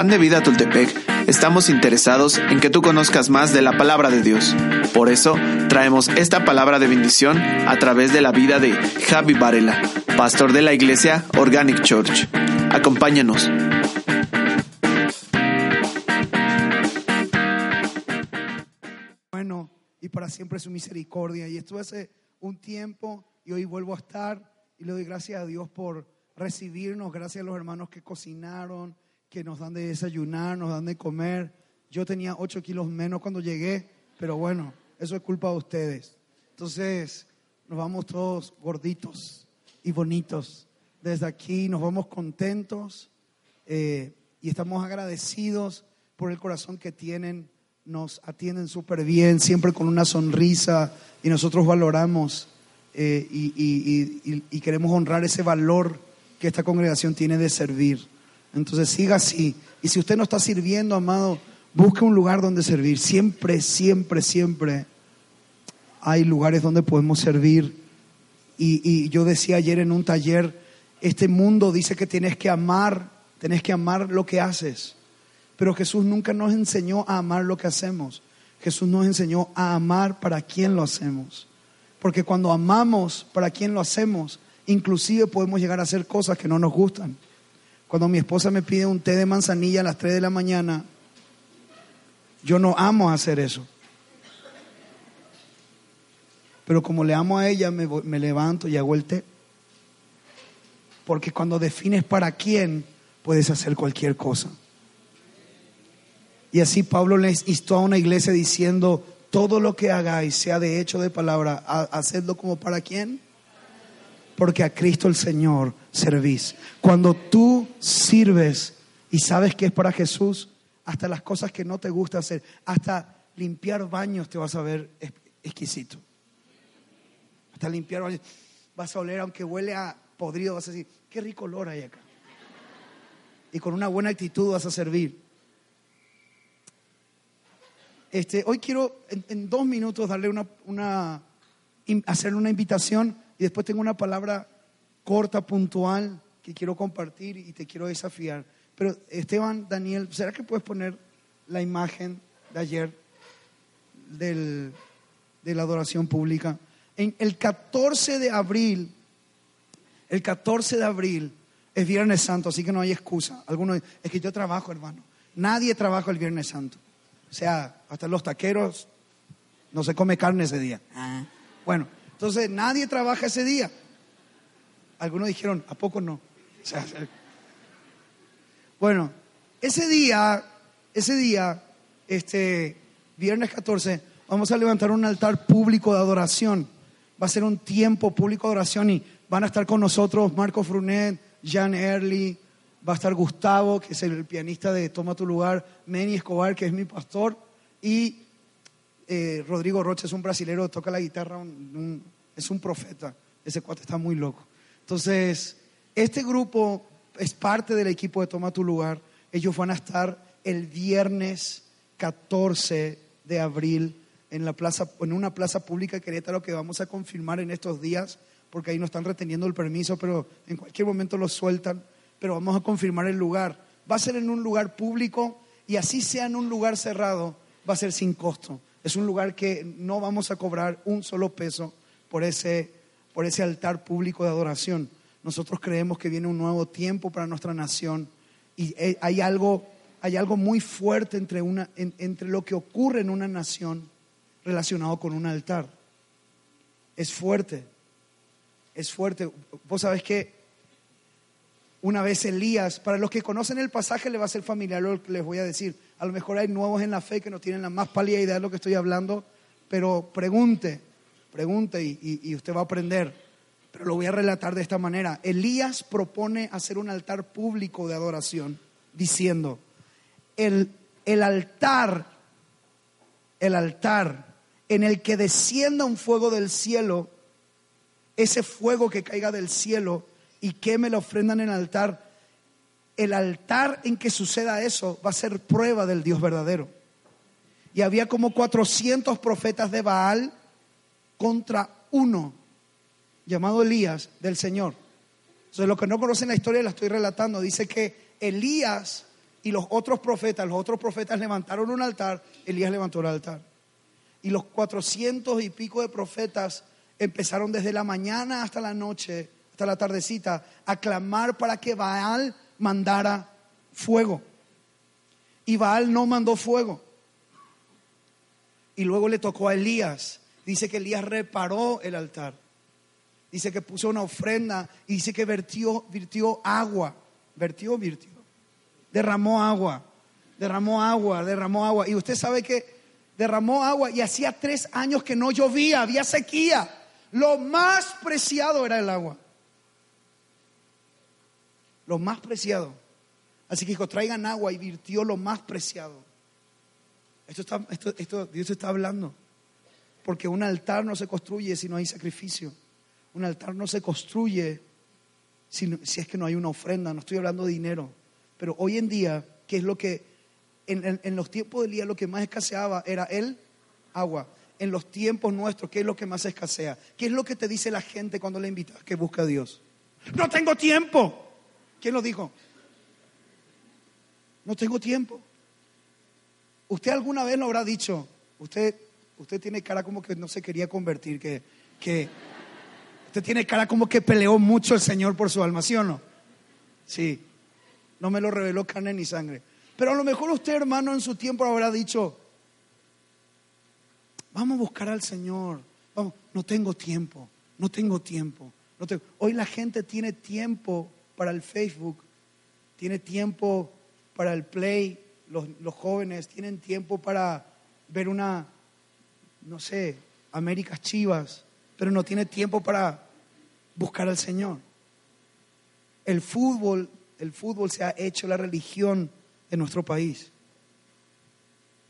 Pan de Vida Tultepec estamos interesados en que tú conozcas más de la palabra de Dios. Por eso traemos esta palabra de bendición a través de la vida de Javi Varela, pastor de la iglesia Organic Church. Acompáñanos. Bueno, y para siempre su misericordia. Y estuve hace un tiempo y hoy vuelvo a estar y le doy gracias a Dios por recibirnos, gracias a los hermanos que cocinaron, que nos dan de desayunar, nos dan de comer. Yo tenía 8 kilos menos cuando llegué, pero bueno, eso es culpa de ustedes. Entonces, nos vamos todos gorditos y bonitos. Desde aquí nos vamos contentos eh, y estamos agradecidos por el corazón que tienen. Nos atienden súper bien, siempre con una sonrisa y nosotros valoramos eh, y, queremos honrar ese valor que esta congregación tiene de servir. Entonces siga así. Y si usted no está sirviendo, amado, busque un lugar donde servir. Siempre, siempre, siempre hay lugares donde podemos servir. Y, yo decía ayer en un taller, este mundo dice que tienes que amar, tienes que amar lo que haces. Pero Jesús nunca nos enseñó a amar lo que hacemos. Jesús nos enseñó a amar para quién lo hacemos. Porque cuando amamos para quién lo hacemos, inclusive podemos llegar a hacer cosas que no nos gustan. Cuando mi esposa me pide un té de manzanilla a las 3 de la mañana, yo no amo hacer eso. Pero como le amo a ella, me, me levanto y hago el té. Porque cuando defines para quién, puedes hacer cualquier cosa. Y así Pablo les instó a una iglesia diciendo, todo lo que hagáis, sea de hecho de palabra, ha- hacedlo como para quién. Porque a Cristo el Señor servís. Cuando tú sirves y sabes que es para Jesús, hasta las cosas que no te gusta hacer, hasta limpiar baños te vas a ver ex- exquisito. Hasta limpiar baños vas a oler, aunque huele a podrido, vas a decir, qué rico olor hay acá. Y con una buena actitud vas a servir. Este, hoy quiero en, en dos minutos darle una, una, hacerle una invitación y después tengo una palabra corta, puntual, que quiero compartir y te quiero desafiar. Pero Esteban, Daniel, ¿será que puedes poner la imagen de ayer del, de la adoración pública? En el 14 de abril, el 14 de abril es Viernes Santo, así que no hay excusa. Algunos, es que yo trabajo, hermano. Nadie trabaja el Viernes Santo. O sea, hasta los taqueros no se come carne ese día. Bueno, entonces nadie trabaja ese día. Algunos dijeron, ¿a poco no? Bueno, ese día, ese día, este viernes 14, vamos a levantar un altar público de adoración. Va a ser un tiempo público de adoración y van a estar con nosotros Marco Frunet, Jan Early, va a estar Gustavo, que es el pianista de Toma tu lugar, Manny Escobar, que es mi pastor, y eh, Rodrigo Rocha es un brasilero, toca la guitarra, es un profeta. Ese cuate está muy loco. Entonces, este grupo es parte del equipo de Toma tu lugar. Ellos van a estar el viernes 14 de abril en, la plaza, en una plaza pública de Querétaro que vamos a confirmar en estos días, porque ahí nos están reteniendo el permiso, pero en cualquier momento lo sueltan. Pero vamos a confirmar el lugar. Va a ser en un lugar público y así sea en un lugar cerrado, va a ser sin costo. Es un lugar que no vamos a cobrar un solo peso por ese, por ese altar público de adoración. Nosotros creemos que viene un nuevo tiempo para nuestra nación y eh, hay algo, hay algo muy fuerte entre, una, en- entre lo que ocurre en una nación relacionado con un altar. Es fuerte, es fuerte. Vos sabés que una vez Elías, para los que conocen el pasaje le va a ser familiar lo que les voy a decir. A lo mejor hay nuevos en la fe que no tienen la más pálida idea de lo que estoy hablando, pero pregunte, pregunte y, usted va a aprender. pero lo voy a relatar de esta manera. Elías propone hacer un altar público de adoración, diciendo, el, el altar, el altar en el que descienda un fuego del cielo, ese fuego que caiga del cielo y queme la ofrenda en el altar, el altar en que suceda eso va a ser prueba del Dios verdadero. Y había como 400 profetas de Baal contra uno llamado Elías del Señor. Entonces, los que no conocen la historia la estoy relatando. Dice que Elías y los otros profetas, los otros profetas levantaron un altar, Elías levantó el altar. Y los cuatrocientos y pico de profetas empezaron desde la mañana hasta la noche, hasta la tardecita, a clamar para que Baal mandara fuego. Y Baal no mandó fuego. Y luego le tocó a Elías. Dice que Elías reparó el altar. Dice que puso una ofrenda y dice que vertió, virtió agua. Vertió, virtió. Derramó agua. Derramó agua, derramó agua. Y usted sabe que derramó agua y hacía tres años que no llovía, había sequía. Lo más preciado era el agua. Lo más preciado. Así que dijo, traigan agua y virtió lo más preciado. Esto, está, esto, esto Dios está hablando. Porque un altar no se construye si no hay sacrificio. Un altar no se construye si, si es que no hay una ofrenda. No estoy hablando de dinero. Pero hoy en día, ¿qué es lo que en, en, los tiempos del día lo que más escaseaba era el agua? En los tiempos nuestros, ¿qué es lo que más escasea? ¿Qué es lo que te dice la gente cuando le invitas que busca a Dios? No tengo tiempo. ¿Quién lo dijo? No tengo tiempo. Usted alguna vez lo habrá dicho. Usted, usted tiene cara como que no se quería convertir, que, que Usted tiene cara como que peleó mucho el Señor por su alma, ¿sí o no? Sí. No me lo reveló carne ni sangre. Pero a lo mejor usted, hermano, en su tiempo habrá dicho, vamos a buscar al Señor. No tengo tiempo, no tengo tiempo. Hoy la gente tiene tiempo para el Facebook, tiene tiempo para el Play, los, los jóvenes tienen tiempo para ver una, no sé, Américas Chivas pero no tiene tiempo para buscar al Señor. El fútbol, el fútbol se ha hecho la religión de nuestro país.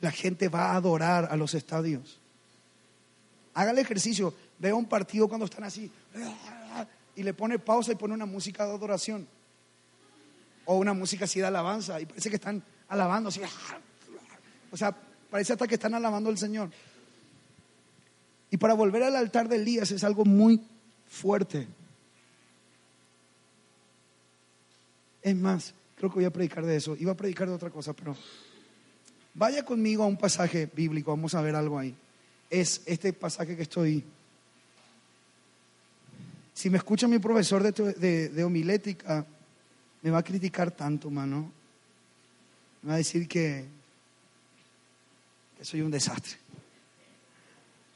La gente va a adorar a los estadios. Haga el ejercicio, vea un partido cuando están así y le pone pausa y pone una música de adoración o una música así de alabanza y parece que están alabando así. O sea, parece hasta que están alabando al Señor. Y para volver al altar de Elías es algo muy fuerte. Es más, creo que voy a predicar de eso. Iba a predicar de otra cosa, pero vaya conmigo a un pasaje bíblico, vamos a ver algo ahí. Es este pasaje que estoy... Si me escucha mi profesor de, de, homilética, me va a criticar tanto, mano. Me va a decir que, soy un desastre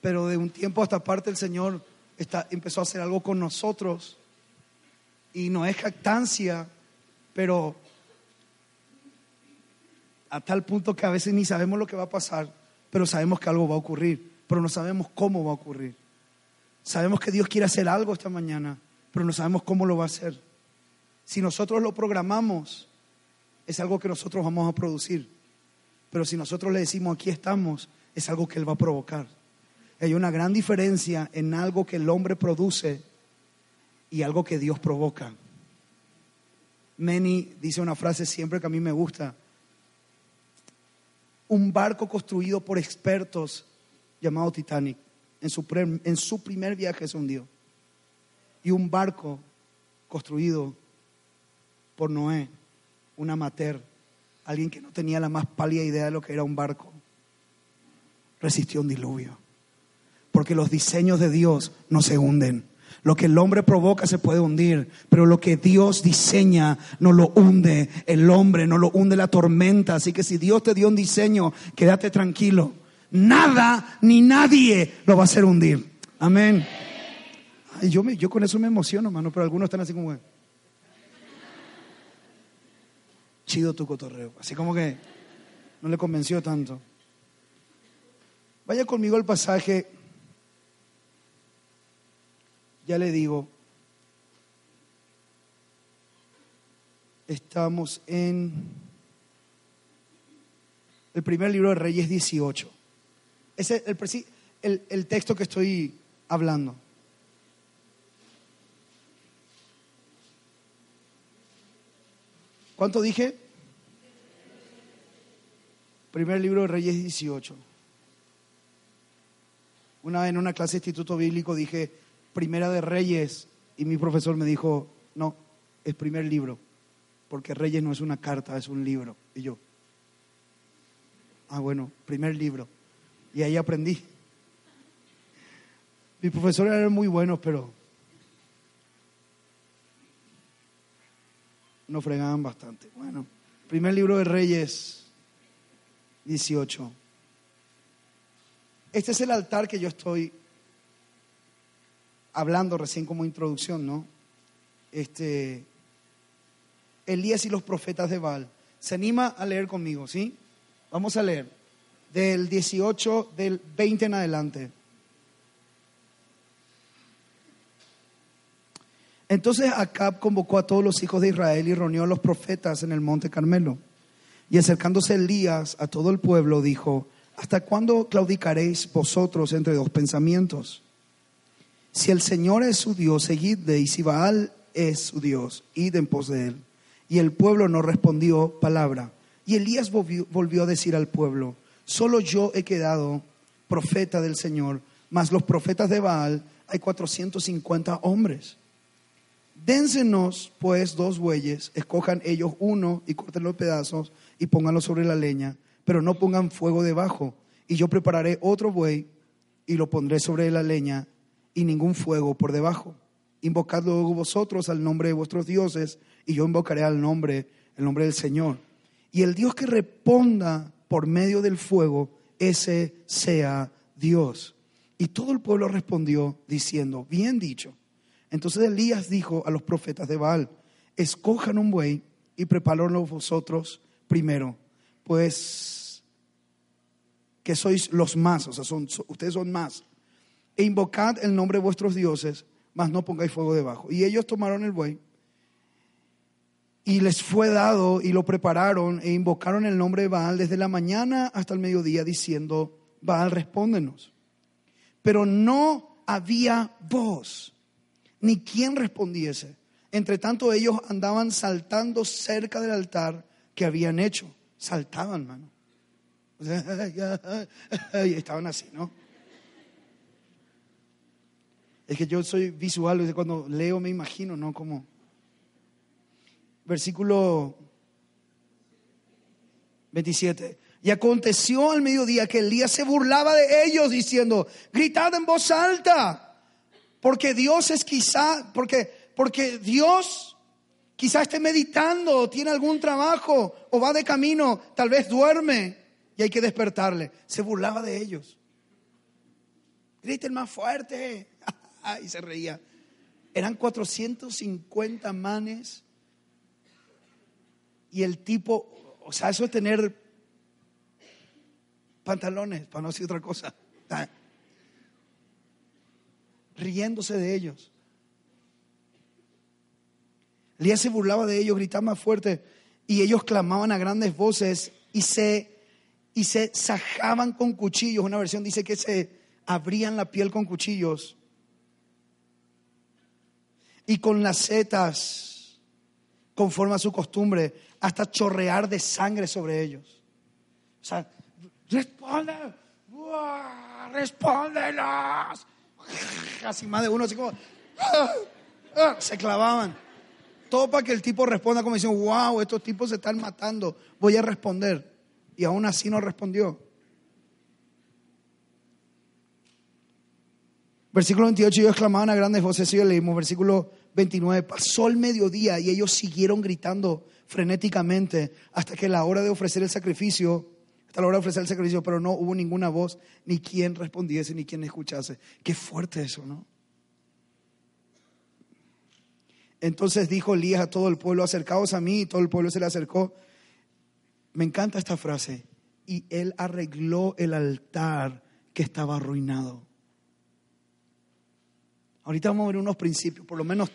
pero de un tiempo hasta parte el Señor está, empezó a hacer algo con nosotros y no es jactancia, pero a tal punto que a veces ni sabemos lo que va a pasar, pero sabemos que algo va a ocurrir, pero no sabemos cómo va a ocurrir. Sabemos que Dios quiere hacer algo esta mañana, pero no sabemos cómo lo va a hacer. Si nosotros lo programamos, es algo que nosotros vamos a producir. Pero si nosotros le decimos aquí estamos, es algo que Él va a provocar. Hay una gran diferencia en algo que el hombre produce y algo que Dios provoca. Many dice una frase siempre que a mí me gusta. Un barco construido por expertos llamado Titanic en su, en su primer viaje se hundió. Y un barco construido por Noé, un amateur, alguien que no tenía la más pálida idea de lo que era un barco, resistió un diluvio. Porque los diseños de Dios no se hunden. Lo que el hombre provoca se puede hundir, pero lo que Dios diseña no lo hunde el hombre, no lo hunde la tormenta. Así que si Dios te dio un diseño, quédate tranquilo nada ni nadie lo va a hacer hundir. Amén. Yo, me, yo con eso me emociono, hermano, pero algunos están así como... Chido tu cotorreo. Así como que no le convenció tanto. Vaya conmigo al pasaje. Ya le digo. Estamos en el primer libro de Reyes 18. Es el, el texto que estoy hablando. ¿Cuánto dije? Primer libro de Reyes 18. Una vez en una clase de instituto bíblico dije Primera de Reyes y mi profesor me dijo, no, es primer libro, porque Reyes no es una carta, es un libro. Y yo, ah, bueno, primer libro. Y ahí aprendí. Mis profesores eran muy buenos, pero nos fregaban bastante. Bueno, primer libro de Reyes 18. Este es el altar que yo estoy hablando recién como introducción, ¿no? Este, Elías y los profetas de Baal. ¿Se anima a leer conmigo, sí? Vamos a leer. Del 18, del 20 en adelante. Entonces Acab convocó a todos los hijos de Israel y reunió a los profetas en el monte Carmelo. Y acercándose Elías a todo el pueblo, dijo, ¿hasta cuándo claudicaréis vosotros entre dos pensamientos? Si el Señor es su Dios, seguidle, y si Baal es su Dios, id en pos de él. Y el pueblo no respondió palabra. Y Elías volvió, volvió a decir al pueblo, solo yo he quedado profeta del Señor, mas los profetas de Baal hay 450 hombres. Dénsenos pues dos bueyes, escojan ellos uno y corten los pedazos y pónganlo sobre la leña, pero no pongan fuego debajo. Y yo prepararé otro buey y lo pondré sobre la leña y ningún fuego por debajo. Invocad luego vosotros al nombre de vuestros dioses y yo invocaré al nombre, el nombre del Señor. Y el Dios que responda por medio del fuego, ese sea Dios. Y todo el pueblo respondió diciendo, bien dicho. Entonces Elías dijo a los profetas de Baal, escojan un buey y prepárenlo vosotros primero, pues que sois los más, o sea, son, so- ustedes son más. E invocad el nombre de vuestros dioses, mas no pongáis fuego debajo. Y ellos tomaron el buey y les fue dado y lo prepararon e invocaron el nombre de Baal desde la mañana hasta el mediodía diciendo, Baal, respóndenos. Pero no había voz, ni quien respondiese. Entre tanto ellos andaban saltando cerca del altar que habían hecho. Saltaban, mano. O sea, y estaban así, ¿no? Es que yo soy visual, cuando leo me imagino, ¿no? Como versículo 27. Y aconteció al mediodía que Elías se burlaba de ellos diciendo, gritad en voz alta, porque Dios es quizá, porque, porque Dios quizá esté meditando, o tiene algún trabajo, o va de camino, tal vez duerme y hay que despertarle. Se burlaba de ellos. Griten más fuerte. y se reía. Eran 450 manes y el tipo, o sea, eso es tener pantalones, para no decir otra cosa. Riéndose de ellos. Elías se burlaba de ellos, gritaba más fuerte y ellos clamaban a grandes voces y se, y se sajaban con cuchillos. Una versión dice que se abrían la piel con cuchillos y con las setas, conforme a su costumbre, hasta chorrear de sangre sobre ellos. O sea, responde, ¡Buah! respóndenos. Así más de uno, así como, ¡ah! ¡ah! se clavaban. Todo para que el tipo responda como diciendo, wow, estos tipos se están matando, voy a responder. Y aún así no respondió. Versículo 28, ellos clamaban a grandes voces, y leímos. Versículo 29, pasó el mediodía y ellos siguieron gritando frenéticamente hasta que la hora de ofrecer el sacrificio, hasta la hora de ofrecer el sacrificio, pero no hubo ninguna voz, ni quien respondiese, ni quien escuchase. Qué fuerte eso, ¿no? Entonces dijo Elías a todo el pueblo, acercaos a mí, y todo el pueblo se le acercó. Me encanta esta frase. Y él arregló el altar que estaba arruinado. Ahorita vamos a ver unos principios, por lo menos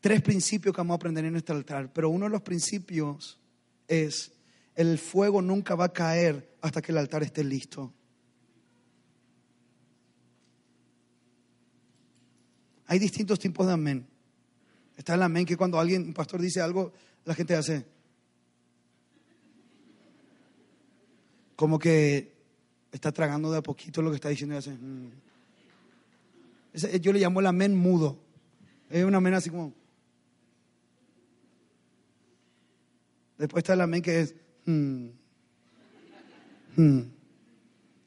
tres principios que vamos a aprender en este altar, pero uno de los principios es el fuego nunca va a caer hasta que el altar esté listo. Hay distintos tipos de amén. Está el amén que cuando alguien, un pastor dice algo, la gente hace como que está tragando de a poquito lo que está diciendo y hace. "Mm". Yo le llamo el amén mudo. Es un amén así como. Después está el amén que es. "Mm". Mm.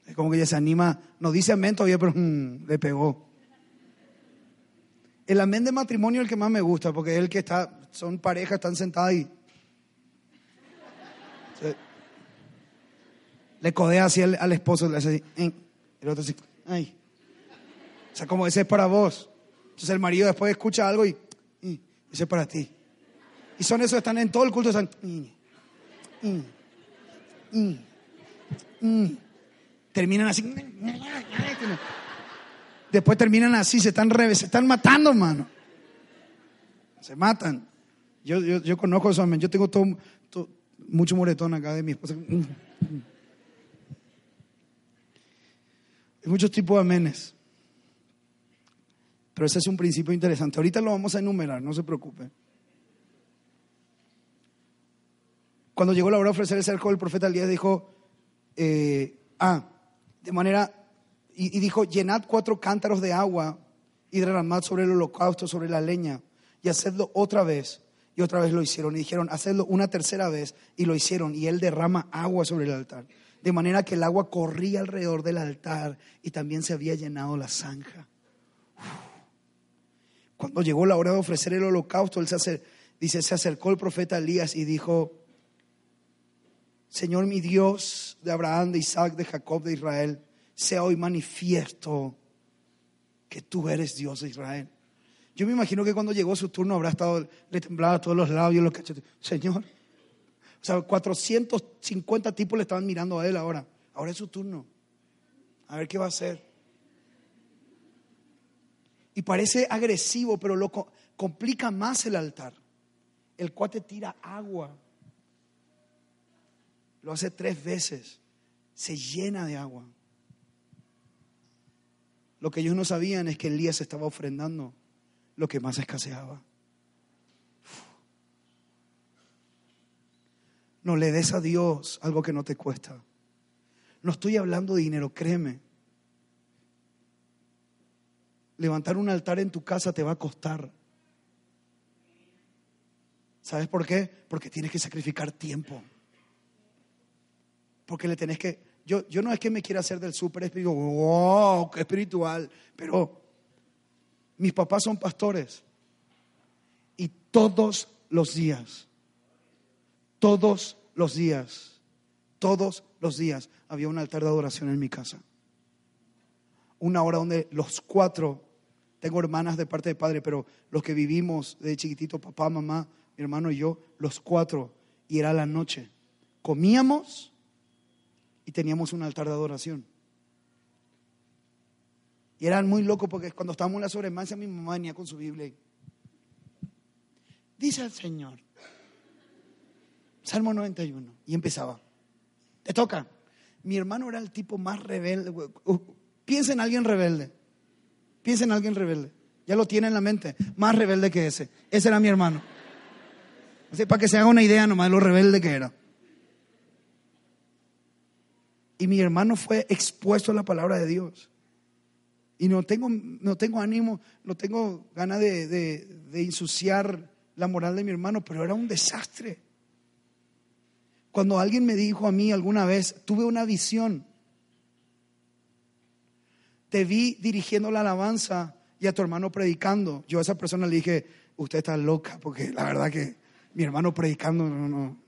Es como que ella se anima. No dice amén todavía, pero "Mm", le pegó. El amén de matrimonio es el que más me gusta, porque el que está, son parejas, están sentadas. Se- le codea así al, al esposo, le hace así, "Eh", el otro así, ay. O sea, como ese es para vos. Entonces el marido después escucha algo y, y ese es para ti. Y son esos, están en todo el culto, están, "Mm, mm, mm, mm". terminan así. Después terminan así, se están, re- se están matando, hermano. Se matan. Yo, yo, yo conozco eso. Yo tengo todo, todo- mucho moretón acá de mi esposa. Hay muchos tipos de amenes. Pero ese es un principio interesante. Ahorita lo vamos a enumerar, no se preocupe. Cuando llegó la hora de ofrecer el cerco, el profeta Elías dijo, eh, ah, de manera, y, y dijo, llenad cuatro cántaros de agua y derramad sobre el holocausto, sobre la leña, y hacedlo otra vez. Y otra vez lo hicieron. Y dijeron, hacedlo una tercera vez. Y lo hicieron. Y él derrama agua sobre el altar. De manera que el agua corría alrededor del altar y también se había llenado la zanja. Cuando llegó la hora de ofrecer el holocausto, él se acer- dice, se acercó el profeta Elías y dijo, Señor mi Dios de Abraham, de Isaac, de Jacob, de Israel, sea hoy manifiesto que tú eres Dios de Israel. Yo me imagino que cuando llegó su turno habrá estado, le temblaba todos los labios, los cachetes. Señor, o sea, 450 tipos le estaban mirando a él ahora. Ahora es su turno. A ver qué va a hacer. Y parece agresivo, pero lo co- complica más el altar. El cuate tira agua. Lo hace tres veces. Se llena de agua. Lo que ellos no sabían es que Elías estaba ofrendando lo que más escaseaba. No le des a Dios algo que no te cuesta. No estoy hablando de dinero, créeme. Levantar un altar en tu casa te va a costar. ¿Sabes por qué? Porque tienes que sacrificar tiempo. Porque le tenés que... Yo, yo no es que me quiera hacer del súper espiritual, wow, espiritual, pero mis papás son pastores y todos los días, todos los días, todos los días había un altar de adoración en mi casa. Una hora donde los cuatro, tengo hermanas de parte de padre, pero los que vivimos de chiquitito, papá, mamá, mi hermano y yo, los cuatro, y era la noche. Comíamos y teníamos un altar de adoración. Y eran muy locos porque cuando estábamos en la sobremancia mi mamá venía con su Biblia. Dice el Señor. Salmo 91. Y empezaba. Te toca. Mi hermano era el tipo más rebelde. güey. Uh, Piensa en alguien rebelde. Piensa en alguien rebelde. Ya lo tiene en la mente. Más rebelde que ese. Ese era mi hermano. Así, para que se haga una idea nomás de lo rebelde que era. Y mi hermano fue expuesto a la palabra de Dios. Y no tengo, no tengo ánimo, no tengo ganas de, de- ensuciar la moral de mi hermano, pero era un desastre. Cuando alguien me dijo a mí alguna vez, tuve una visión, te vi dirigiendo la alabanza y a tu hermano predicando. Yo a esa persona le dije, usted está loca, porque la verdad que mi hermano predicando, no, no.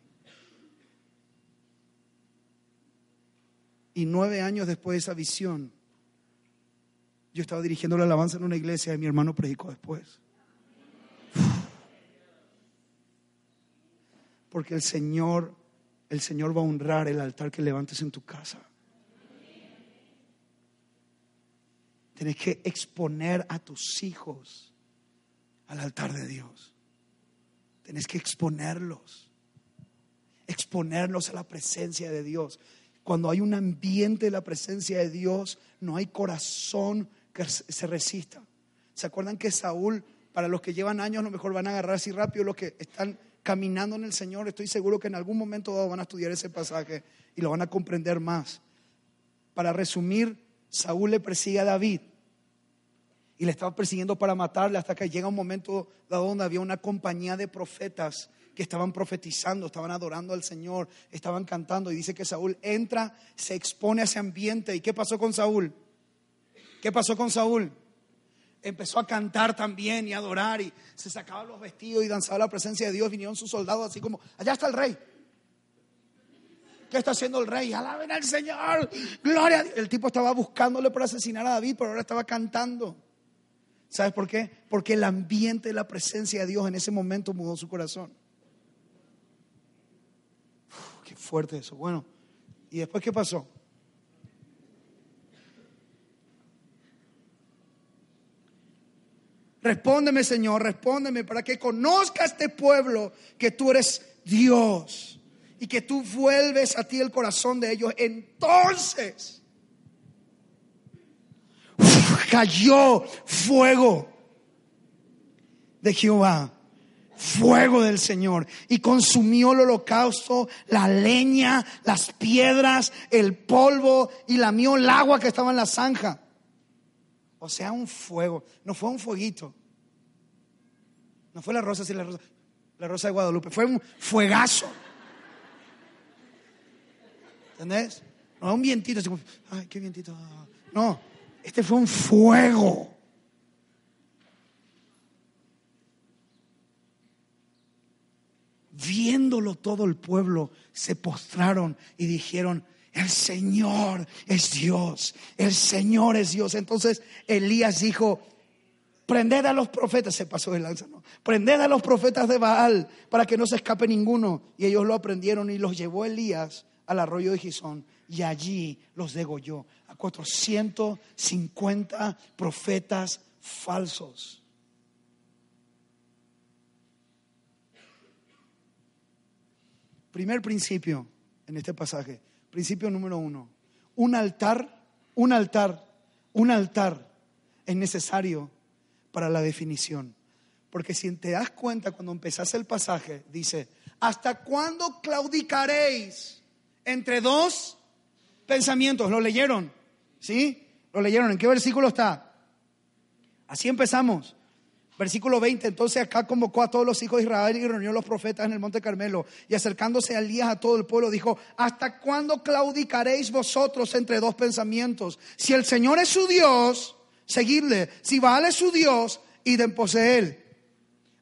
Y nueve años después de esa visión, yo estaba dirigiendo la alabanza en una iglesia y mi hermano predicó después. Porque el Señor, el Señor va a honrar el altar que levantes en tu casa. Tienes que exponer a tus hijos al altar de Dios. Tenés que exponerlos. Exponerlos a la presencia de Dios. Cuando hay un ambiente de la presencia de Dios, no hay corazón que se resista. ¿Se acuerdan que Saúl, para los que llevan años, a lo mejor van a agarrar así rápido, los que están caminando en el Señor, estoy seguro que en algún momento van a estudiar ese pasaje y lo van a comprender más. Para resumir, Saúl le persigue a David y le estaba persiguiendo para matarle hasta que llega un momento dado donde había una compañía de profetas que estaban profetizando, estaban adorando al Señor, estaban cantando y dice que Saúl entra, se expone a ese ambiente. ¿Y qué pasó con Saúl? ¿Qué pasó con Saúl? Empezó a cantar también y a adorar y se sacaba los vestidos y danzaba la presencia de Dios. Vinieron sus soldados así como, allá está el rey. ¿Qué está haciendo el rey? Alaben al Señor. Gloria. El tipo estaba buscándole para asesinar a David, pero ahora estaba cantando. ¿Sabes por qué? Porque el ambiente de la presencia de Dios en ese momento mudó su corazón. qué fuerte eso. Bueno, ¿y después qué pasó? Respóndeme, Señor, respóndeme para que conozca este pueblo que tú eres Dios y que tú vuelves a ti el corazón de ellos. Entonces cayó fuego de Jehová, fuego del Señor, y consumió el holocausto, la leña, las piedras, el polvo, y lamió el agua que estaba en la zanja. O sea, un fuego, no fue un fueguito. No fue la rosa, sí, la rosa, la rosa de Guadalupe, fue un fuegazo. ¿Entendés? No, un vientito, así como, ay, qué vientito. No, este fue un fuego. Viéndolo todo el pueblo, se postraron y dijeron, el Señor es Dios, el Señor es Dios. Entonces Elías dijo, prended a los profetas, se pasó de lanza. Prended a los profetas de Baal para que no se escape ninguno. Y ellos lo aprendieron y los llevó Elías al arroyo de Gisón y allí los degolló a 450 profetas falsos. Primer principio en este pasaje, principio número uno, un altar, un altar, un altar es necesario para la definición. Porque si te das cuenta cuando empezás el pasaje, dice, ¿hasta cuándo claudicaréis entre dos pensamientos? ¿Lo leyeron? ¿Sí? ¿Lo leyeron? ¿En qué versículo está? Así empezamos. Versículo 20, entonces acá convocó a todos los hijos de Israel y reunió a los profetas en el monte Carmelo. Y acercándose a Elías a todo el pueblo, dijo, ¿hasta cuándo claudicaréis vosotros entre dos pensamientos? Si el Señor es su Dios, seguidle. Si Baal es su Dios, id en pos él.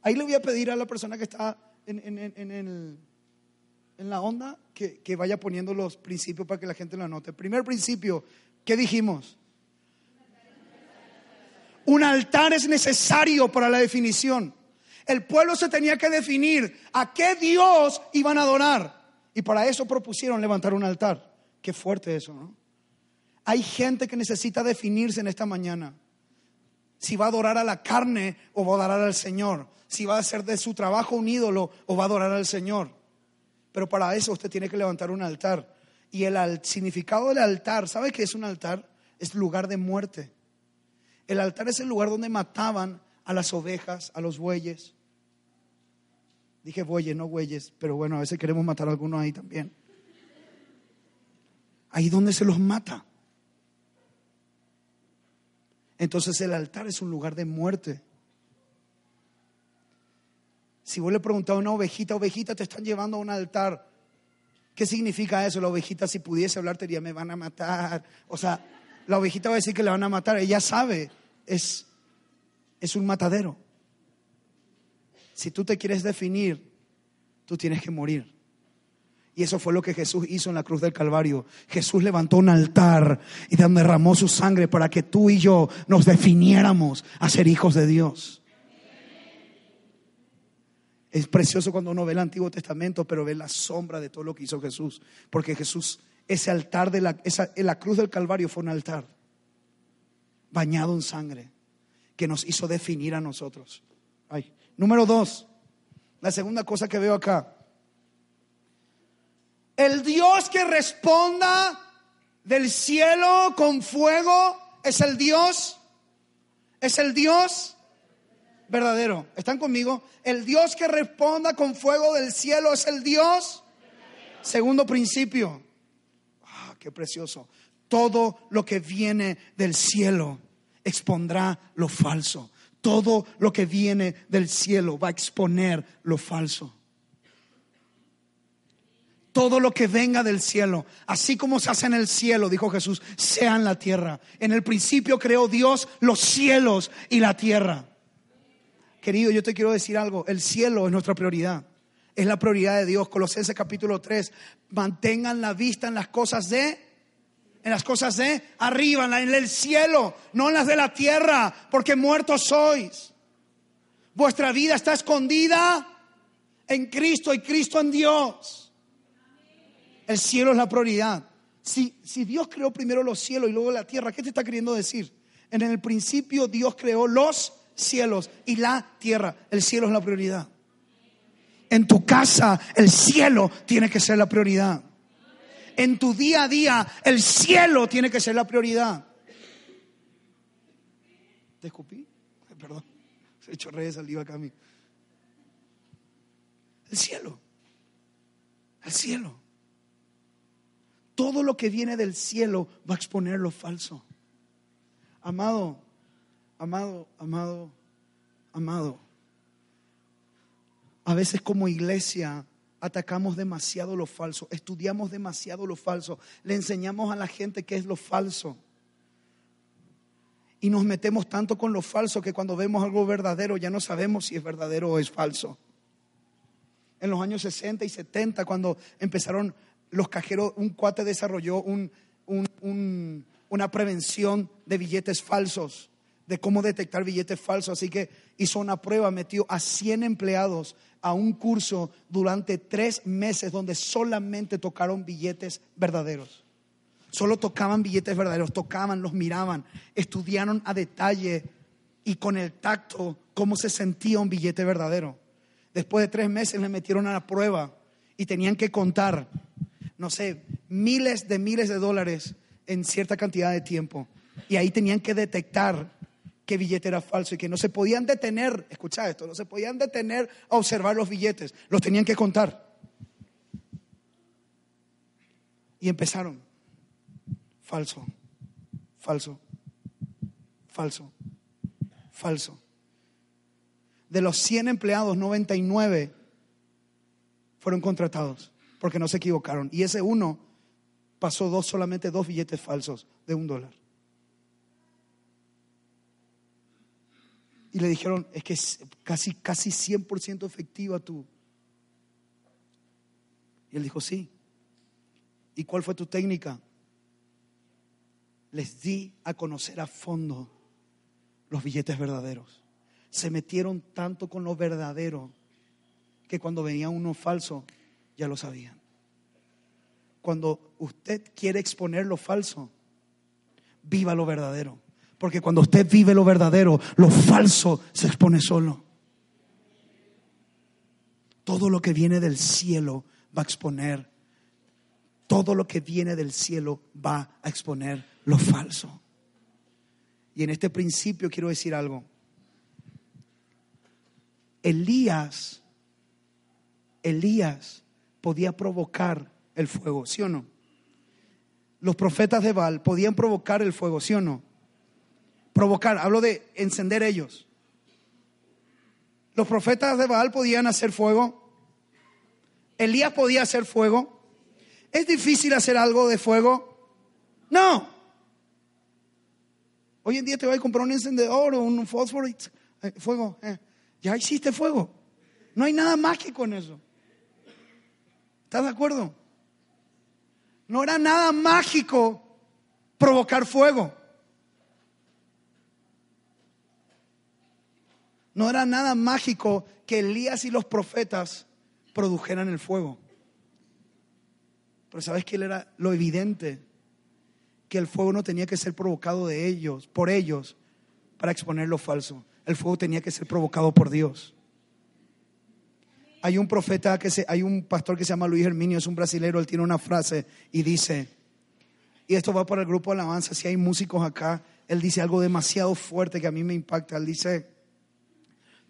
Ahí le voy a pedir a la persona que está en, en la onda que, que vaya poniendo los principios para que la gente lo anote. Primer principio, ¿qué dijimos? Un altar es necesario para la definición. El pueblo se tenía que definir a qué Dios iban a adorar. Y para eso propusieron levantar un altar. Qué fuerte eso, ¿no? Hay gente que necesita definirse en esta mañana. Si va a adorar a la carne o va a adorar al Señor. Si va a hacer de su trabajo un ídolo o va a adorar al Señor. Pero para eso usted tiene que levantar un altar. Y el significado del altar, ¿sabe qué es un altar? Es lugar de muerte. El altar es el lugar donde mataban a las ovejas, a los bueyes. Dije bueyes, no bueyes, pero bueno, a veces queremos matar a algunos ahí también. Ahí donde se los mata. Entonces el altar es un lugar de muerte. Si vos le preguntás a una ovejita, ovejita, te están llevando a un altar. ¿Qué significa eso? La ovejita, si pudiese hablar, te diría, me van a matar. O sea, la ovejita va a decir que le van a matar. Ella sabe, es, es un matadero. Si tú te quieres definir, tú tienes que morir. Y eso fue lo que Jesús hizo en la cruz del Calvario. Jesús levantó un altar y derramó su sangre para que tú y yo nos definiéramos a ser hijos de Dios. Es precioso cuando uno ve el Antiguo Testamento, pero ve la sombra de todo lo que hizo Jesús. Porque Jesús ese altar de la, esa, la cruz del Calvario fue un altar bañado en sangre que nos hizo definir a nosotros. Ay. Número dos, La segunda cosa que veo acá. El Dios que responda del cielo con fuego es el Dios, es el Dios verdadero. ¿Están conmigo? El Dios que responda con fuego del cielo es el Dios. Segundo principio. Ah, qué precioso. Todo lo que viene del cielo expondrá lo falso. Todo lo que viene del cielo va a exponer lo falso todo lo que venga del cielo, así como se hace en el cielo, dijo Jesús, sea en la tierra. En el principio creó Dios los cielos y la tierra. Querido, yo te quiero decir algo, el cielo es nuestra prioridad. Es la prioridad de Dios. Colosenses capítulo 3, mantengan la vista en las cosas de en las cosas de arriba, en el cielo, no en las de la tierra, porque muertos sois. Vuestra vida está escondida en Cristo y Cristo en Dios. El cielo es la prioridad. Si, si Dios creó primero los cielos y luego la tierra, ¿qué te está queriendo decir? En el principio Dios creó los cielos y la tierra. El cielo es la prioridad. En tu casa el cielo tiene que ser la prioridad. En tu día a día el cielo tiene que ser la prioridad. ¿Te escupí? Perdón. Se hecho redes saliva acá a mí. El cielo. El cielo. Todo lo que viene del cielo va a exponer lo falso. Amado, amado, amado, amado. A veces como iglesia atacamos demasiado lo falso, estudiamos demasiado lo falso, le enseñamos a la gente qué es lo falso. Y nos metemos tanto con lo falso que cuando vemos algo verdadero ya no sabemos si es verdadero o es falso. En los años 60 y 70, cuando empezaron los cajeros, un cuate desarrolló una prevención de billetes falsos, de cómo detectar billetes falsos. Así que hizo una prueba, metió a 100 empleados a un curso durante tres meses donde solamente tocaron billetes verdaderos. Solo tocaban billetes verdaderos, tocaban, los miraban, estudiaron a detalle y con el tacto cómo se sentía un billete verdadero. Después de tres meses le metieron a la prueba y tenían que contar no sé, miles de miles de dólares en cierta cantidad de tiempo. Y ahí tenían que detectar qué billete era falso y que no se podían detener, escucha esto, no se podían detener a observar los billetes, los tenían que contar. Y empezaron, falso, falso, falso, falso. De los 100 empleados, 99 fueron contratados porque no se equivocaron. Y ese uno pasó dos, solamente dos billetes falsos de un dólar. Y le dijeron, es que es casi, casi 100% efectiva tú. Y él dijo, sí. ¿Y cuál fue tu técnica? Les di a conocer a fondo los billetes verdaderos. Se metieron tanto con lo verdadero que cuando venía uno falso, ya lo sabían. Cuando usted quiere exponer lo falso, viva lo verdadero. Porque cuando usted vive lo verdadero, lo falso se expone solo. Todo lo que viene del cielo va a exponer. Todo lo que viene del cielo va a exponer lo falso. Y en este principio quiero decir algo. Elías, Elías podía provocar el fuego, ¿sí o no? Los profetas de Baal podían provocar el fuego, ¿sí o no? Provocar, hablo de encender ellos. Los profetas de Baal podían hacer fuego. Elías podía hacer fuego. ¿Es difícil hacer algo de fuego? No. Hoy en día te voy a comprar un encendedor o un fósforo y eh, fuego. Eh, ya hiciste fuego. No hay nada mágico en eso. ¿Estás de acuerdo? No era nada mágico provocar fuego. No era nada mágico que Elías y los profetas produjeran el fuego. Pero sabes que era lo evidente que el fuego no tenía que ser provocado de ellos, por ellos, para exponer lo falso. El fuego tenía que ser provocado por Dios. Hay un profeta que se, hay un pastor que se llama Luis Herminio, es un brasilero, él tiene una frase y dice, y esto va para el grupo de alabanza, si hay músicos acá, él dice algo demasiado fuerte que a mí me impacta. Él dice,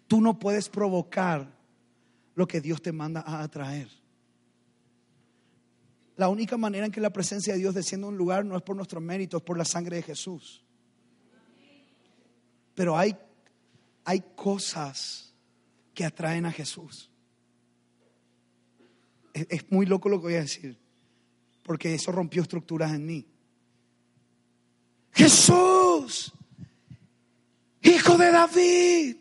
tú no puedes provocar lo que Dios te manda a atraer. La única manera en que la presencia de Dios desciende a un lugar no es por nuestros méritos, es por la sangre de Jesús. Pero hay, hay cosas que atraen a Jesús es, muy loco lo que voy a decir, porque eso rompió estructuras en mí. Jesús, hijo de David,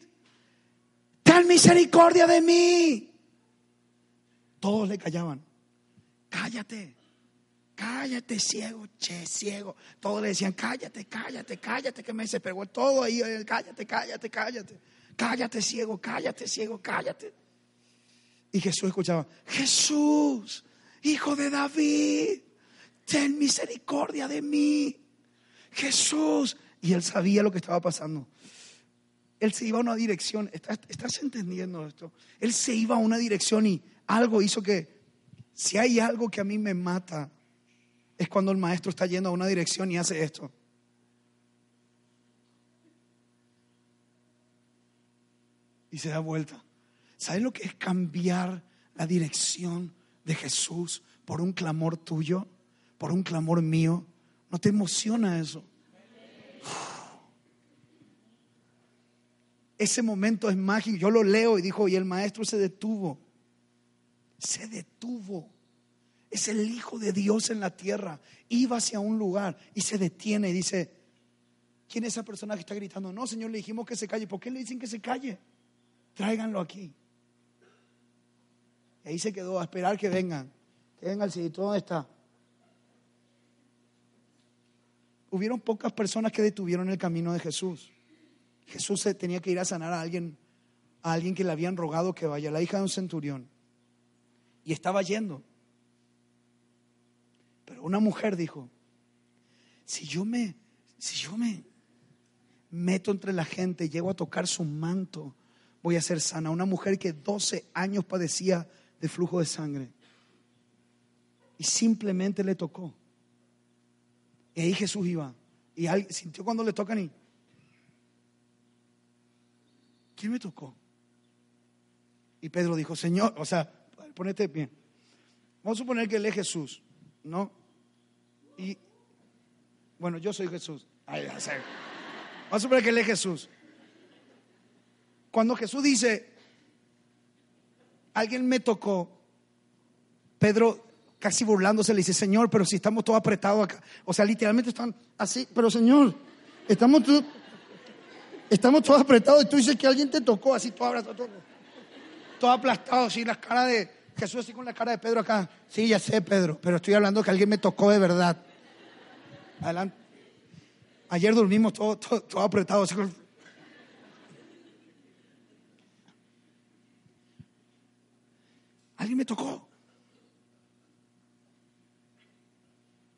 ten misericordia de mí. Todos le callaban. Cállate, cállate, ciego, che, ciego. Todos le decían, cállate, cállate, cállate, que me pegó todo ahí. Cállate, cállate, cállate. Cállate, ciego, cállate, ciego, cállate. Y Jesús escuchaba, Jesús, hijo de David, ten misericordia de mí. Jesús. Y él sabía lo que estaba pasando. Él se iba a una dirección. ¿Estás, ¿Estás, entendiendo esto? Él se iba a una dirección y algo hizo que, si hay algo que a mí me mata, es cuando el maestro está yendo a una dirección y hace esto. Y se da vuelta. ¿Sabes lo que es cambiar la dirección de Jesús por un clamor tuyo, por un clamor mío? ¿No te emociona eso? Ese momento es mágico. Yo lo leo y dijo, y el maestro se detuvo. Se detuvo. Es el Hijo de Dios en la tierra. Iba hacia un lugar y se detiene y dice, ¿quién es esa persona que está gritando? No, Señor, le dijimos que se calle. ¿Por qué le dicen que se calle? Tráiganlo aquí. Y ahí se quedó a esperar que vengan. Que venga el sitio. ¿Dónde está? Hubieron pocas personas que detuvieron el camino de Jesús. Jesús tenía que ir a sanar a alguien, a alguien que le habían rogado que vaya, la hija de un centurión. Y estaba yendo. Pero una mujer dijo, si yo me, si yo me meto entre la gente, llego a tocar su manto, voy a ser sana. Una mujer que 12 años padecía de flujo de sangre. Y simplemente le tocó. Y ahí Jesús iba. Y sintió cuando le tocan y... ¿Quién me tocó? Y Pedro dijo, Señor, o sea, ponete bien. Vamos a suponer que él es Jesús, ¿no? Y, bueno, yo soy Jesús. Vamos a suponer que él es Jesús. Cuando Jesús dice, alguien me tocó, Pedro casi burlándose le dice, Señor, pero si estamos todos apretados acá. O sea, literalmente están así, pero Señor, estamos todos, estamos todos apretados y tú dices que alguien te tocó así, todo abrazado, todo, todo aplastado, así, las caras de Jesús así con la cara de Pedro acá. Sí, ya sé, Pedro, pero estoy hablando que alguien me tocó de verdad. Adelante. Ayer dormimos todos todo, todo apretados. Alguien me tocó.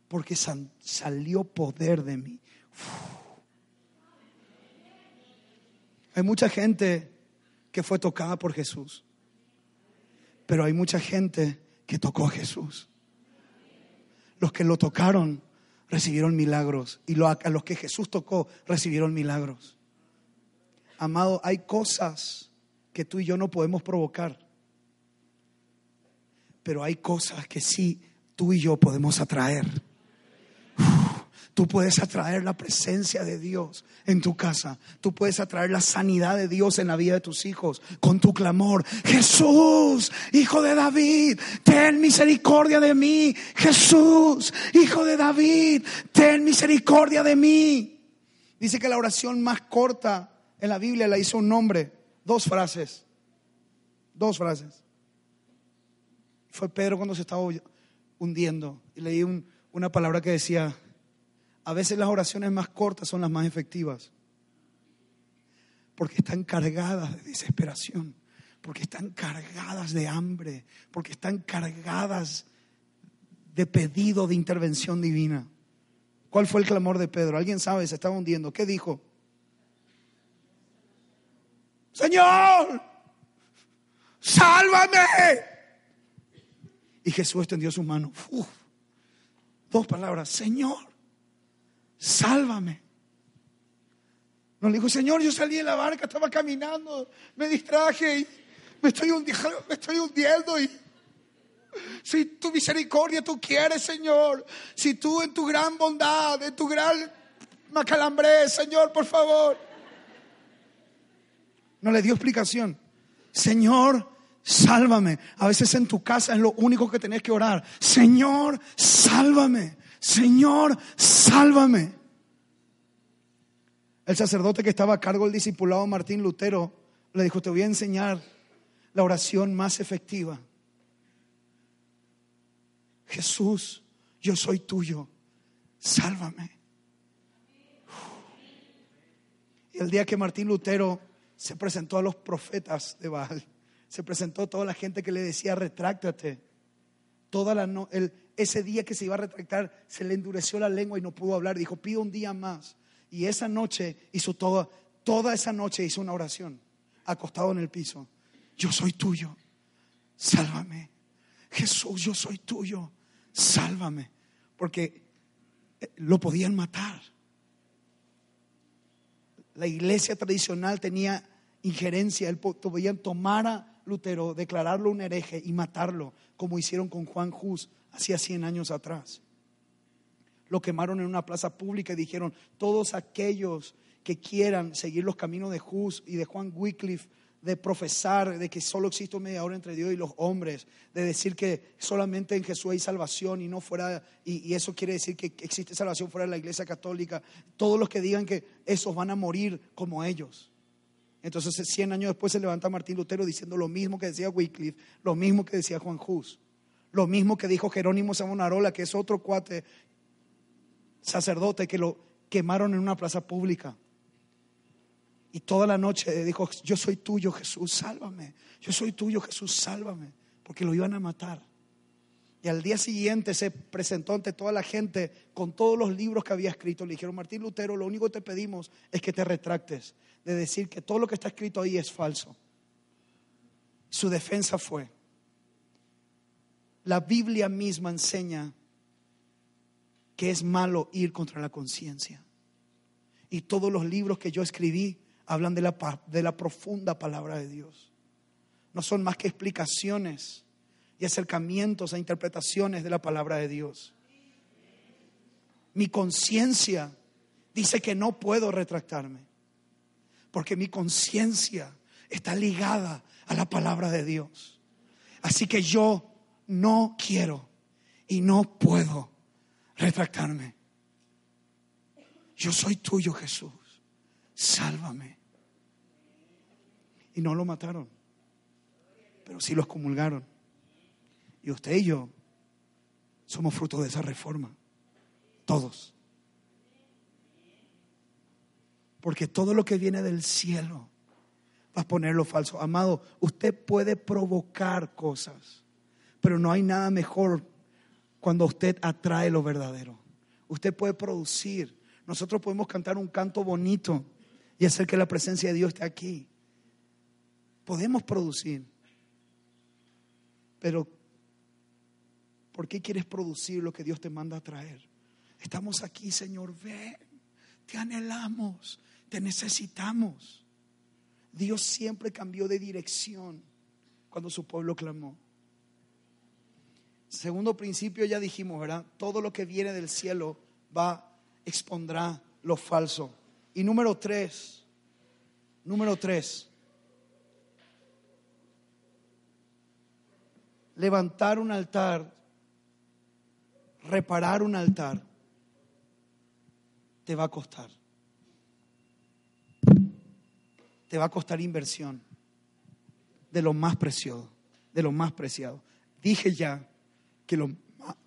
Porque salió poder de mí. Hay mucha gente que fue tocada por Jesús. Pero hay mucha gente que tocó a Jesús. Los que lo tocaron recibieron milagros. Y a los que Jesús tocó recibieron milagros. Amado, hay cosas que tú y yo no podemos provocar pero hay cosas que sí tú y yo podemos atraer. Tú puedes atraer la presencia de Dios en tu casa. Tú puedes atraer la sanidad de Dios en la vida de tus hijos con tu clamor. Jesús, hijo de David, ten misericordia de mí. Jesús, hijo de David, ten misericordia de mí. Dice que la oración más corta en la Biblia la hizo un hombre. Dos frases. Dos frases fue Pedro cuando se estaba hundiendo. Y leí una palabra que decía, a veces las oraciones más cortas son las más efectivas. Porque están cargadas de desesperación, porque están cargadas de hambre, porque están cargadas de pedido de intervención divina. ¿Cuál fue el clamor de Pedro? ¿Alguien sabe? Se estaba hundiendo. ¿Qué dijo? Señor, sálvame. Y Jesús extendió su mano. Uf. Dos palabras, Señor, sálvame. No le dijo, Señor, yo salí de la barca, estaba caminando, me distraje y me estoy hundiendo, me estoy hundiendo y si tu misericordia tú quieres, Señor, si tú en tu gran bondad, en tu gran macalambre, Señor, por favor. No le dio explicación. Señor, sálvame. A veces en tu casa es lo único que tenés que orar. Señor, sálvame. Señor, sálvame. El sacerdote que estaba a cargo del discipulado Martín Lutero le dijo, te voy a enseñar la oración más efectiva. Jesús, yo soy tuyo, sálvame. Y el día que Martín Lutero se presentó a los profetas de Baal, se presentó a toda la gente que le decía, retráctate. Toda la no, el, ese día que se iba a retractar, se le endureció la lengua y no pudo hablar. Dijo, pido un día más. Y esa noche hizo toda, toda esa noche hizo una oración, acostado en el piso. Yo soy tuyo, sálvame. Jesús, yo soy tuyo, sálvame. Porque eh, lo podían matar. La iglesia tradicional tenía injerencia, podían tomar a Lutero, declararlo un hereje y matarlo, como hicieron con Juan Hus hacía 100 años atrás. Lo quemaron en una plaza pública y dijeron, todos aquellos que quieran seguir los caminos de Hus y de Juan Wycliffe de profesar de que solo existe un mediador entre Dios y los hombres, de decir que solamente en Jesús hay salvación y no fuera, y, eso quiere decir que existe salvación fuera de la iglesia católica. Todos los que digan que esos van a morir como ellos. Entonces, 100 años después se levanta Martín Lutero diciendo lo mismo que decía Wycliffe, lo mismo que decía Juan Hus, lo mismo que dijo Jerónimo Savonarola, que es otro cuate sacerdote que lo quemaron en una plaza pública. Y toda la noche dijo, yo soy tuyo Jesús, sálvame. Yo soy tuyo Jesús, sálvame. Porque lo iban a matar. Y al día siguiente se presentó ante toda la gente con todos los libros que había escrito. Le dijeron, Martín Lutero, lo único que te pedimos es que te retractes de decir que todo lo que está escrito ahí es falso. Su defensa fue, la Biblia misma enseña que es malo ir contra la conciencia. Y todos los libros que yo escribí hablan de la, de la profunda palabra de Dios. No son más que explicaciones y acercamientos a interpretaciones de la palabra de Dios. Mi conciencia dice que no puedo retractarme, porque mi conciencia está ligada a la palabra de Dios. Así que yo no quiero y no puedo retractarme. Yo soy tuyo, Jesús. Sálvame y no lo mataron, pero sí lo excomulgaron. Y usted y yo somos fruto de esa reforma, todos. Porque todo lo que viene del cielo va a ponerlo falso. Amado, usted puede provocar cosas, pero no hay nada mejor cuando usted atrae lo verdadero. Usted puede producir. Nosotros podemos cantar un canto bonito y hacer que la presencia de Dios esté aquí podemos producir. Pero, ¿por qué quieres producir lo que Dios te manda a traer? Estamos aquí, Señor, ven, te anhelamos, te necesitamos. Dios siempre cambió de dirección cuando su pueblo clamó. Segundo principio ya dijimos, ¿verdad? Todo lo que viene del cielo va, expondrá lo falso. Y número tres, número tres, levantar un altar, reparar un altar, te va a costar. Te va a costar inversión de lo más preciado, de lo más preciado. Dije ya que lo,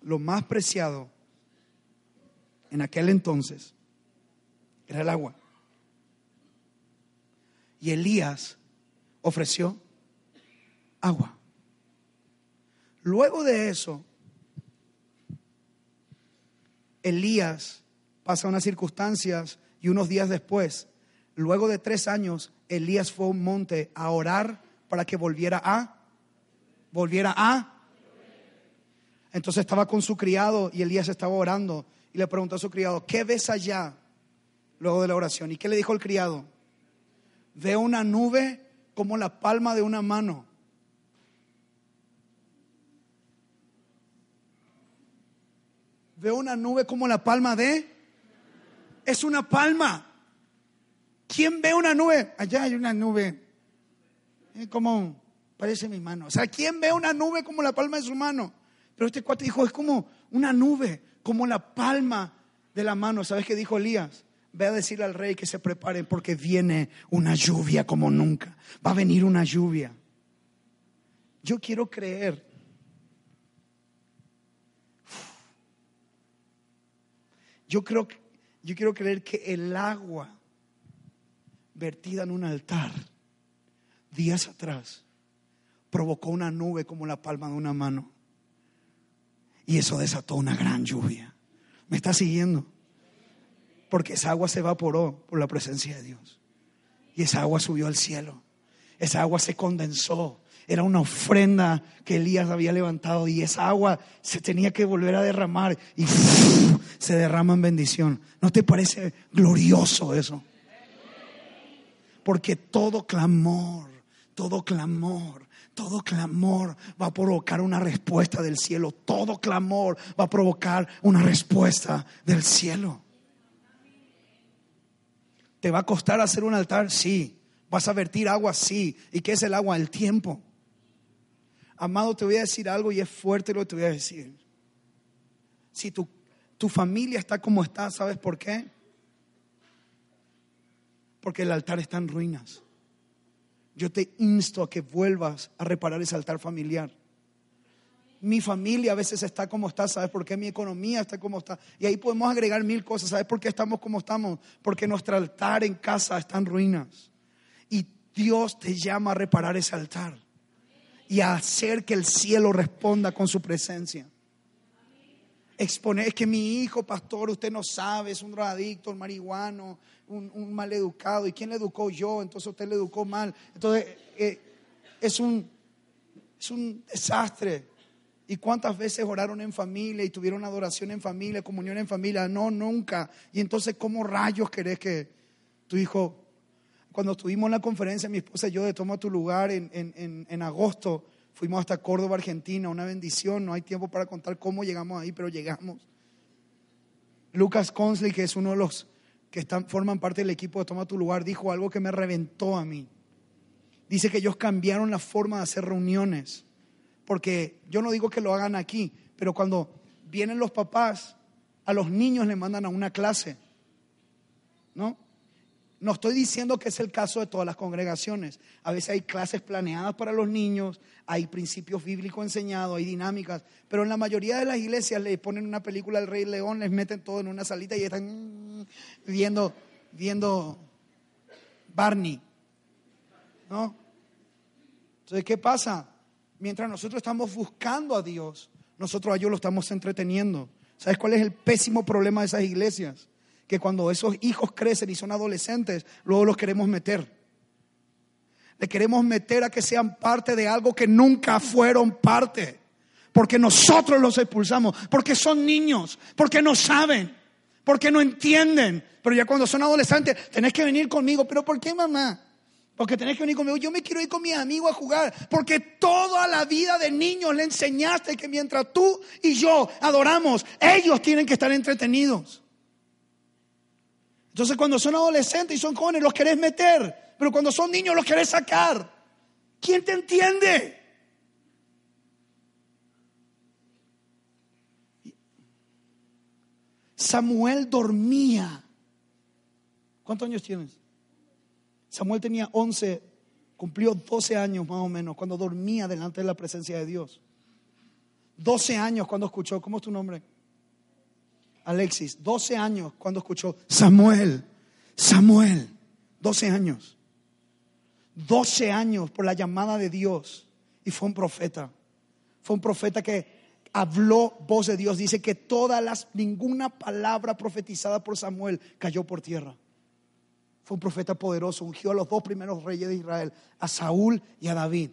lo más preciado en aquel entonces era el agua. Y Elías ofreció agua. Luego de eso, Elías pasa unas circunstancias y unos días después, luego de tres años, Elías fue a un monte a orar para que volviera a volviera a. Entonces estaba con su criado y Elías estaba orando y le preguntó a su criado, ¿qué ves allá? Luego de la oración. ¿Y qué le dijo el criado? Veo una nube como la palma de una mano. Veo una nube como la palma de... Es una palma. ¿Quién ve una nube? Allá hay una nube. Eh, como parece mi mano. O sea, ¿quién ve una nube como la palma de su mano? Pero este cuate dijo, es como una nube, como la palma de la mano. ¿Sabes qué dijo Elías? Ve a decirle al rey que se preparen porque viene una lluvia como nunca. Va a venir una lluvia. Yo quiero creer. Yo creo yo quiero creer que el agua vertida en un altar días atrás provocó una nube como la palma de una mano. Y eso desató una gran lluvia. ¿Me está siguiendo? Porque esa agua se evaporó por la presencia de Dios. Y esa agua subió al cielo. Esa agua se condensó. Era una ofrenda que Elías había levantado y esa agua se tenía que volver a derramar y se derrama en bendición. ¿No te parece glorioso eso? Porque todo clamor, todo clamor todo clamor va a provocar una respuesta del cielo. Todo clamor va a provocar una respuesta del cielo. ¿Te va a costar hacer un altar? Sí. ¿Vas a vertir agua? Sí. ¿Y qué es el agua? El tiempo. Amado, te voy a decir algo y es fuerte lo que te voy a decir. Si tu, tu familia está como está, ¿sabes por qué? Porque el altar está en ruinas yo te insto a que vuelvas a reparar ese altar familiar. Mi familia a veces está como está, ¿sabes por qué? Mi economía está como está. Y ahí podemos agregar mil cosas. ¿Sabes por qué estamos como estamos? Porque nuestro altar en casa está en ruinas. Y Dios te llama a reparar ese altar y a hacer que el cielo responda con su presencia exponer, es que mi hijo, pastor, usted no sabe, es un drogadicto, un marihuano, un, mal educado. ¿Y quién le educó yo? Entonces usted le educó mal. Entonces eh, es, un, es un desastre. ¿Y cuántas veces oraron en familia y tuvieron adoración en familia, comunión en familia? No, nunca. Y entonces, ¿cómo rayos querés que tu hijo... Cuando estuvimos en la conferencia, mi esposa y yo de Toma tu lugar en, en, en agosto, Fuimos hasta Córdoba, Argentina, una bendición. No hay tiempo para contar cómo llegamos ahí, pero llegamos. Lucas Consley, que es uno de los que están, forman parte del equipo de Toma tu lugar, dijo algo que me reventó a mí. Dice que ellos cambiaron la forma de hacer reuniones. Porque yo no digo que lo hagan aquí, pero cuando vienen los papás, a los niños le mandan a una clase. ¿No? No estoy diciendo que es el caso de todas las congregaciones. A veces hay clases planeadas para los niños, hay principios bíblicos enseñados, hay dinámicas, pero en la mayoría de las iglesias le ponen una película del Rey León, les meten todo en una salita y están viendo, viendo Barney. ¿No? Entonces, ¿qué pasa? Mientras nosotros estamos buscando a Dios, nosotros a ellos lo estamos entreteniendo. ¿Sabes cuál es el pésimo problema de esas iglesias? Que cuando esos hijos crecen y son adolescentes, luego los queremos meter. Le queremos meter a que sean parte de algo que nunca fueron parte. Porque nosotros los expulsamos, porque son niños, porque no saben, porque no entienden. Pero ya cuando son adolescentes, tenés que venir conmigo. ¿Pero por qué, mamá? Porque tenés que venir conmigo. Yo me quiero ir con mis amigos a jugar. Porque toda la vida de niños le enseñaste que mientras tú y yo adoramos, ellos tienen que estar entretenidos. Entonces cuando son adolescentes y son jóvenes los querés meter, pero cuando son niños los querés sacar. ¿Quién te entiende? Samuel dormía. ¿Cuántos años tienes? Samuel tenía 11, cumplió 12 años más o menos cuando dormía delante de la presencia de Dios. 12 años cuando escuchó, ¿cómo es tu nombre? Alexis, 12 años cuando escuchó Samuel, Samuel, 12 años. 12 años por la llamada de Dios y fue un profeta. Fue un profeta que habló voz de Dios. Dice que todas las, ninguna palabra profetizada por Samuel cayó por tierra. Fue un profeta poderoso, ungió a los dos primeros reyes de Israel, a Saúl y a David.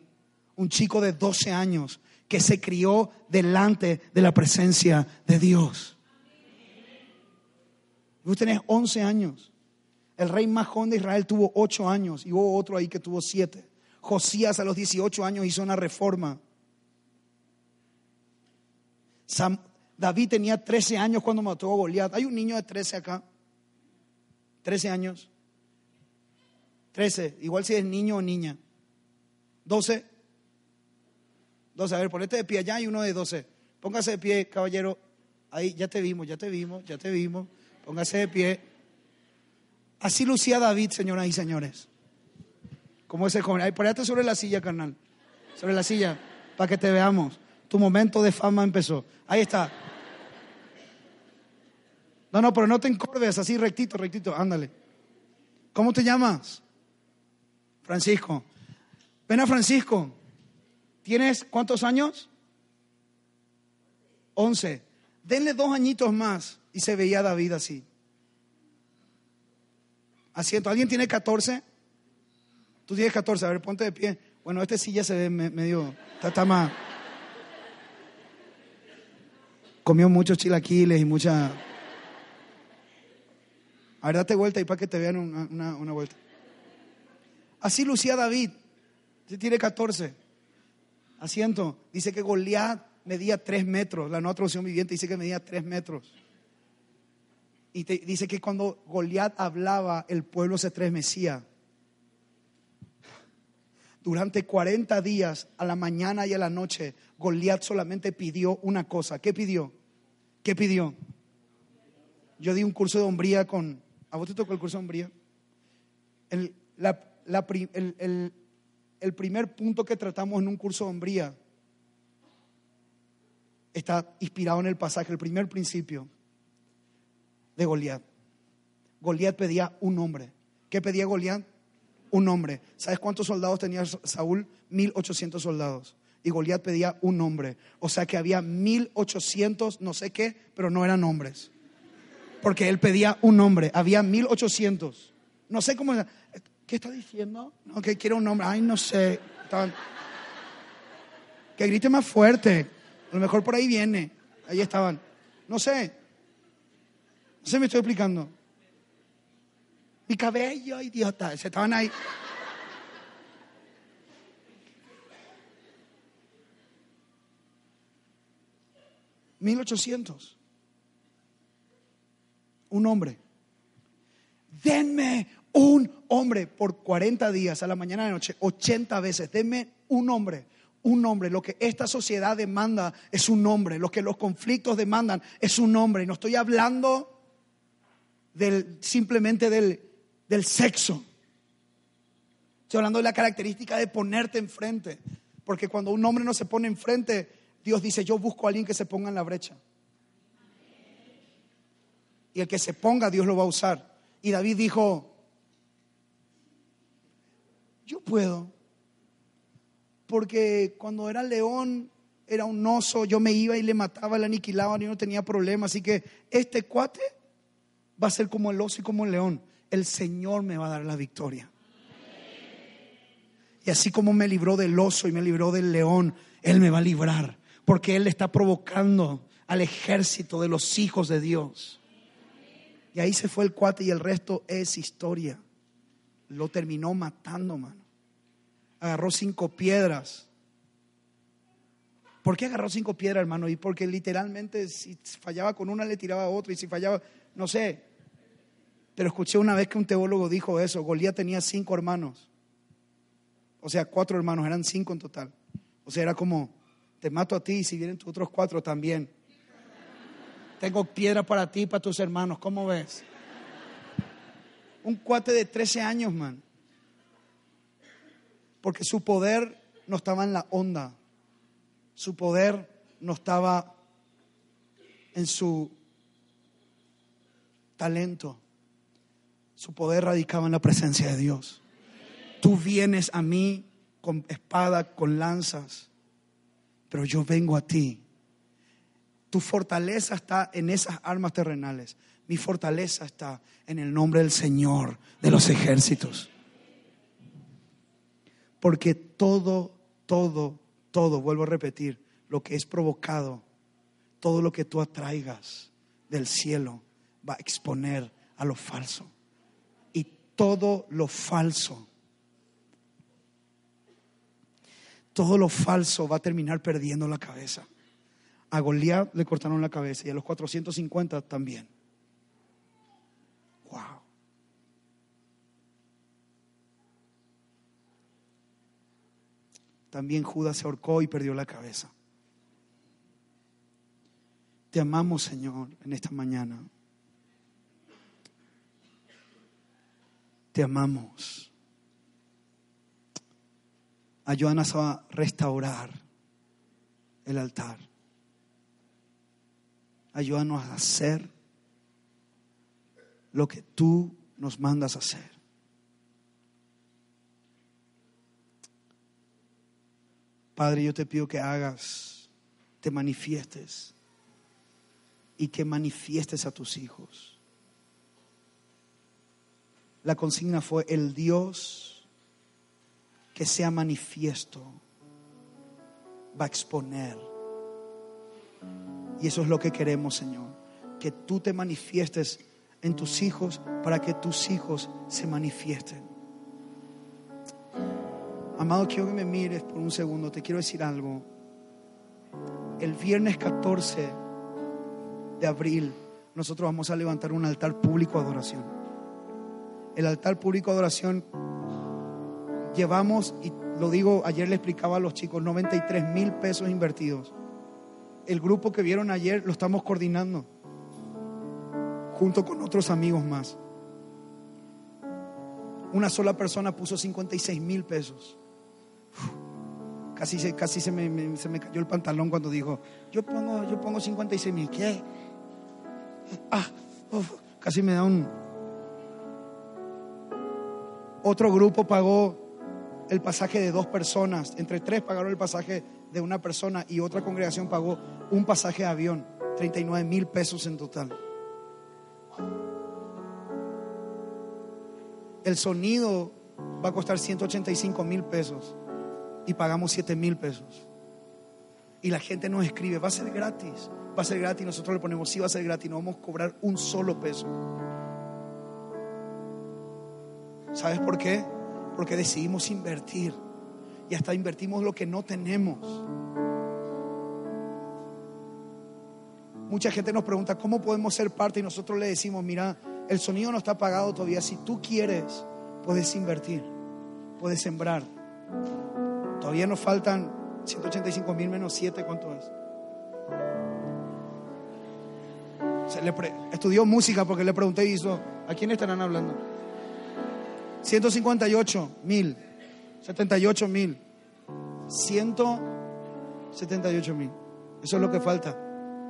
un chico de 12 años que se crió delante de la presencia de Dios. Tú tenés 11 años. El rey joven de Israel tuvo 8 años y hubo otro ahí que tuvo 7. Josías a los 18 años hizo una reforma. David tenía 13 años cuando mató a Goliat. Hay un niño de 13 acá. 13 años. 13, igual si es niño o niña. 12. 12, a ver, ponete de pie allá y uno de 12. Póngase de pie, caballero. Ahí, ya te vimos, ya te vimos, ya te vimos. Póngase de pie. Así lucía David, señoras y señores. Como ese joven. Ahí, ponete sobre la silla, carnal. Sobre la silla, para que te veamos. Tu momento de fama empezó. Ahí está. No, no, pero no te encorves así rectito, rectito. Ándale. ¿Cómo te llamas? Francisco. Ven a Francisco. ¿Tienes cuántos años? Once. Denle dos añitos más. Y se veía David así. Asiento. ¿Alguien tiene 14? Tú tienes 14. A ver, ponte de pie. Bueno, este sí ya se ve medio. Está, más. Comió muchos chilaquiles y mucha. A ver, date vuelta y para que te vean una, una vuelta. Así lucía David. Tiene 14. Asiento. Dice que Goliat medía 3 metros. La nueva traducción viviente dice que medía 3 metros. Y dice que cuando Goliat hablaba, el pueblo se estremecía. Durante 40 días, a la mañana y a la noche, Goliat solamente pidió una cosa. ¿Qué pidió? ¿Qué pidió? Yo di un curso de hombría con... ¿A vos te tocó el curso de hombría? El, la, el, primer punto que tratamos en un curso de hombría está inspirado en el pasaje, el primer principio de Goliat. Goliat pedía un hombre. ¿Qué pedía Goliat? Un hombre. ¿Sabes cuántos soldados tenía Saúl? 1800 soldados. Y Goliat pedía un hombre. O sea que había 1800, no sé qué, pero no eran hombres. Porque él pedía un hombre. Había 1800. No sé cómo. ¿Qué está diciendo? No, que quiere un nombre. Ay, no sé. Que grite más fuerte. A lo mejor por ahí viene. Ahí estaban. No sé. No sé, me estoy explicando. Mi cabello, idiota. Se estaban ahí. Mil ochocientos. Un hombre. Denme un hombre por 40 días, a la mañana y a la noche, 80 veces. Denme un hombre, un hombre. Lo que esta sociedad demanda es un hombre. Lo que los conflictos demandan es un hombre. Y no estoy hablando simplemente del, del sexo. Estoy hablando de la característica de ponerte enfrente. Porque cuando un hombre no se pone enfrente, Dios dice, yo busco a alguien que se ponga en la brecha. Y el que se ponga, Dios lo va a usar. Y David dijo, yo puedo. Porque cuando era león, era un oso, yo me iba y le mataba, le aniquilaba, y no tenía problema. Así que este cuate va a ser como el oso y como el león. El Señor me va a dar la victoria. Y así como me libró del oso y me libró del león, Él me va a librar. Porque Él está provocando al ejército de los hijos de Dios. Y ahí se fue el cuate y el resto es historia lo terminó matando, mano. Agarró cinco piedras. ¿Por qué agarró cinco piedras, hermano? Y porque literalmente si fallaba con una le tiraba a otra y si fallaba, no sé. Pero escuché una vez que un teólogo dijo eso, Golía tenía cinco hermanos. O sea, cuatro hermanos, eran cinco en total. O sea, era como, te mato a ti y si vienen tus otros cuatro también. Tengo piedra para ti y para tus hermanos, ¿cómo ves? un cuate de 13 años, man. Porque su poder no estaba en la onda. Su poder no estaba en su talento. Su poder radicaba en la presencia de Dios. Tú vienes a mí con espada, con lanzas, pero yo vengo a ti. Tu fortaleza está en esas armas terrenales. Mi fortaleza está en el nombre del Señor de los ejércitos. Porque todo todo, todo, vuelvo a repetir, lo que es provocado, todo lo que tú atraigas del cielo va a exponer a lo falso. Todo lo falso, todo lo falso va a terminar perdiendo la cabeza. A Goliat le cortaron la cabeza y a los 450 también. Wow. También Judas se ahorcó y perdió la cabeza. Te amamos, Señor, en esta mañana. Te amamos. Ayúdanos a restaurar el altar. Ayúdanos a hacer lo que tú nos mandas a hacer. Padre, yo te pido que hagas, te manifiestes y que manifiestes a tus hijos. La consigna fue el Dios que sea manifiesto va a exponer. Y eso es lo que queremos, Señor. Que tú te manifiestes en tus hijos para que tus hijos se manifiesten. Amado, quiero que me mires por un segundo. Te quiero decir algo. El viernes 14 de abril nosotros vamos a levantar un altar público de adoración. El altar público de adoración llevamos, y lo digo, ayer le explicaba a los chicos, 93 mil pesos invertidos. El grupo que vieron ayer lo estamos coordinando junto con otros amigos más. Una sola persona puso 56 mil pesos. Casi, se, casi se, me, se me cayó el pantalón cuando dijo, yo pongo, yo pongo 56 mil. ¿Qué? Ah, casi me da un... Otro grupo pagó el pasaje de dos personas. Entre tres pagaron el pasaje de una persona y otra congregación pagó un pasaje de avión. 39 mil pesos en total. El sonido va a costar 185 mil pesos y pagamos 7 mil pesos. Y la gente nos escribe, va a ser gratis, va a ser gratis. Nosotros le ponemos, sí va a ser gratis, no vamos a cobrar un solo peso. ¿Sabes por qué? Porque decidimos invertir y hasta invertimos lo que no tenemos. Mucha gente nos pregunta, ¿cómo podemos ser parte? Y nosotros le decimos, mira, el sonido no está pagado todavía. Si tú quieres, puedes invertir, puedes sembrar. Todavía nos faltan 185 mil menos 7, ¿cuánto es? Estudió música porque le pregunté y hizo, ¿a quién estarán hablando? 158 mil, 78 mil, 178 mil. Eso es lo que falta.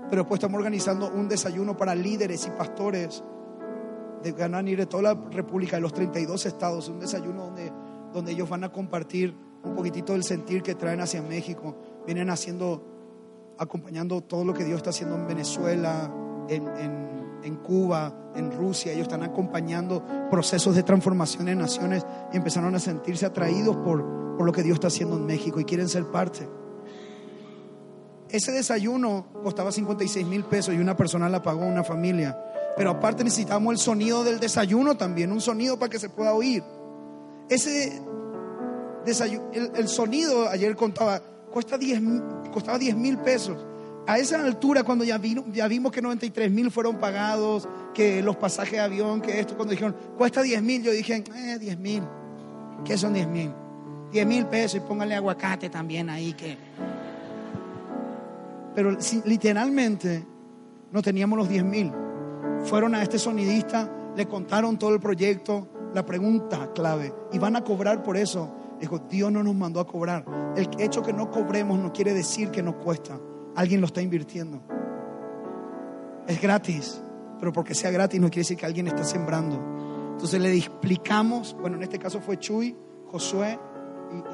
Pero después estamos organizando un desayuno para líderes y pastores de Ganani de toda la República, de los 32 estados, un desayuno donde, donde ellos van a compartir un poquitito del sentir que traen hacia México. Vienen haciendo, acompañando todo lo que Dios está haciendo en Venezuela, en, en, Cuba, en Rusia. Ellos están acompañando procesos de transformación en naciones y empezaron a sentirse atraídos por, por lo que Dios está haciendo en México y quieren ser parte. Ese desayuno costaba 56 mil pesos y una persona la pagó, una familia. Pero aparte necesitamos el sonido del desayuno también, un sonido para que se pueda oír. Ese desayuno, el, sonido, ayer contaba, cuesta 10, costaba 10 mil pesos. A esa altura, cuando ya, vimos que 93 mil fueron pagados, que los pasajes de avión, que esto, cuando dijeron, cuesta 10 mil, yo dije, eh, 10 mil. ¿Qué son 10 mil? 10 mil pesos y póngale aguacate también ahí que... Pero literalmente no teníamos los 10 mil fueron a este sonidista, le contaron todo el proyecto, la pregunta clave, y van a cobrar por eso. Dijo, Dios no nos mandó a cobrar. El hecho que no cobremos no quiere decir que nos cuesta. Alguien lo está invirtiendo. Es gratis, pero porque sea gratis no quiere decir que alguien está sembrando. Entonces le explicamos, bueno, en este caso fue Chuy, Josué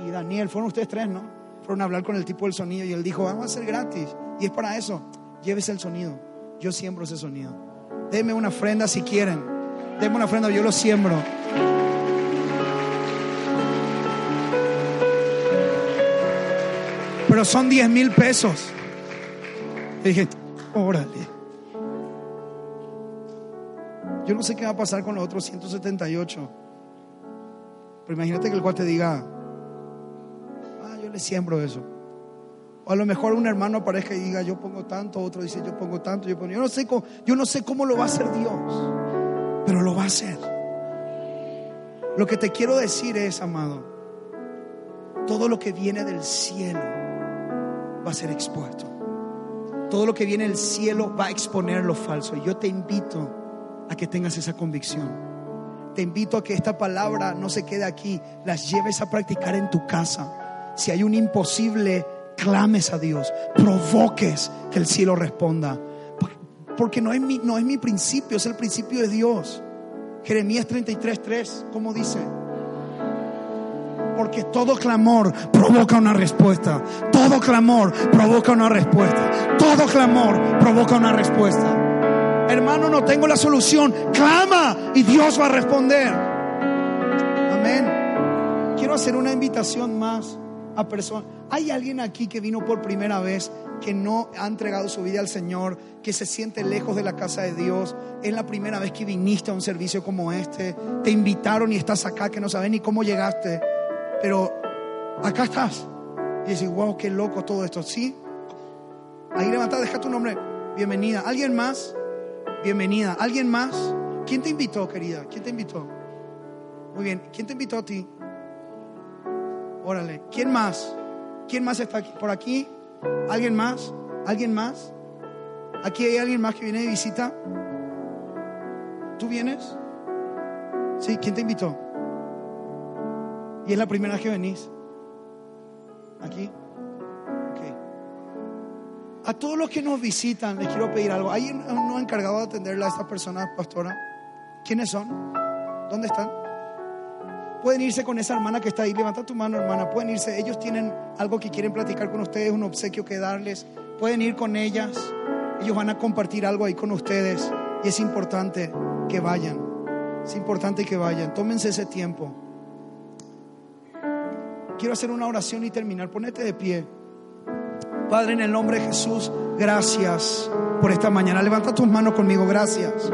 y, Daniel, fueron ustedes tres, ¿no? Fueron a hablar con el tipo del sonido y él dijo, vamos a hacer gratis. Y es para eso, llévese el sonido. Yo siembro ese sonido. Deme una ofrenda si quieren. Deme una ofrenda, yo lo siembro. pero son 10 mil pesos. Y dije, órale. Yo no sé qué va a pasar con los otros 178. Pero imagínate que el cual te diga, ah, yo le siembro eso. O a lo mejor un hermano aparezca y diga, yo pongo tanto, otro dice, yo pongo tanto, yo pongo. Yo no sé cómo, yo no sé cómo lo va a hacer Dios, pero lo va a hacer. Lo que te quiero decir es, amado, todo lo que viene del cielo va a ser expuesto. Todo lo que viene del cielo va a exponer lo falso. Yo te invito a que tengas esa convicción. Te invito a que esta palabra no se quede aquí, las lleves a practicar en tu casa. Si hay un imposible, clames a Dios, provoques que el cielo responda. Porque no es mi, no es mi principio, es el principio de Dios. Jeremías 33:3, ¿cómo dice? Porque todo clamor provoca una respuesta. Todo clamor provoca una respuesta. Todo clamor provoca una respuesta. Hermano, no tengo la solución. Clama y Dios va a responder. Amén. Quiero hacer una invitación más a personas. ¿Hay alguien aquí que vino por primera vez que no ha entregado su vida al Señor, que se siente lejos de la casa de Dios? Es la primera vez que viniste a un servicio como este. Te invitaron y estás acá que no sabes ni cómo llegaste pero acá estás. Y dices, wow, qué loco todo esto. ¿Sí? Ahí levanta, deja tu nombre. Bienvenida. ¿Alguien más? Bienvenida. ¿Alguien más? ¿Quién te invitó, querida? ¿Quién te invitó? Muy bien. ¿Quién te invitó a ti? Órale. ¿Quién más? ¿Quién más está aquí? por aquí? ¿Alguien más? ¿Alguien más? ¿Aquí hay alguien más que viene de visita? ¿Tú vienes? Sí, ¿quién te invitó? Y es la primera que venís. Aquí. A todos los que nos visitan, les quiero pedir algo. ¿Hay uno encargado de atenderla a esta persona, pastora? ¿Quiénes son? ¿Dónde están? Pueden irse con esa hermana que está ahí. Levanta tu mano, hermana. Pueden irse. Ellos tienen algo que quieren platicar con ustedes, un obsequio que darles. Pueden ir con ellas. Ellos van a compartir algo ahí con ustedes. Y es importante que vayan. Es importante que vayan. Tómense ese tiempo quiero hacer una oración y terminar. Ponete de pie. Padre, en el nombre de Jesús, gracias por esta mañana. Levanta tus manos conmigo, gracias.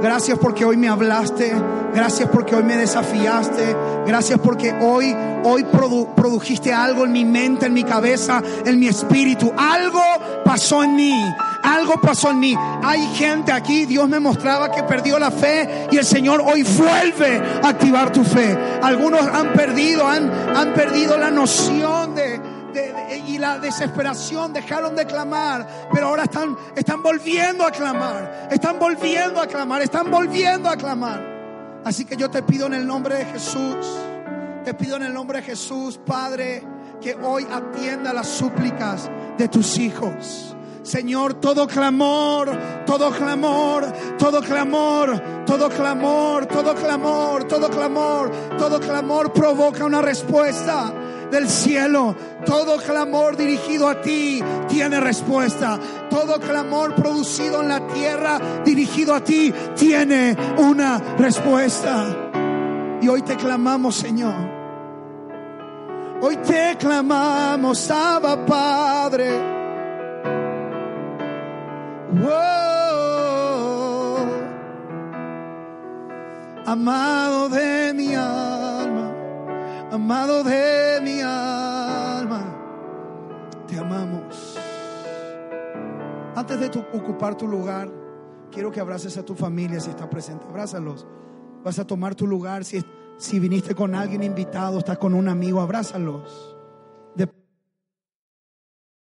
Gracias porque hoy me hablaste, gracias porque hoy me desafiaste, gracias porque hoy hoy produjiste algo en mi mente, en mi cabeza, en mi espíritu. Algo pasó en mí. Algo pasó en mí. Hay gente aquí, Dios me mostraba que perdió la fe y el Señor hoy vuelve a activar tu fe. Algunos han perdido, han, han perdido la noción desesperación dejaron de clamar, pero ahora están, están volviendo a clamar, están volviendo a clamar, están volviendo a clamar. Así que yo te pido en el nombre de Jesús, te pido en el nombre de Jesús, Padre, que hoy atienda las súplicas de tus hijos. Señor, todo clamor, todo clamor, todo clamor, todo clamor, todo clamor, todo clamor, todo clamor provoca una respuesta del cielo. Todo clamor dirigido a ti tiene respuesta. Todo clamor producido en la tierra dirigido a ti tiene una respuesta. Y hoy te clamamos, Señor. Hoy te clamamos, Abba Padre. Amado de mi alma, amado de mi alma, te amamos. Antes de ocupar tu lugar, quiero que abraces a tu familia si está presente. Abrázalos. Vas a tomar tu lugar. Si, si viniste con alguien invitado, estás con un amigo, abrázalos.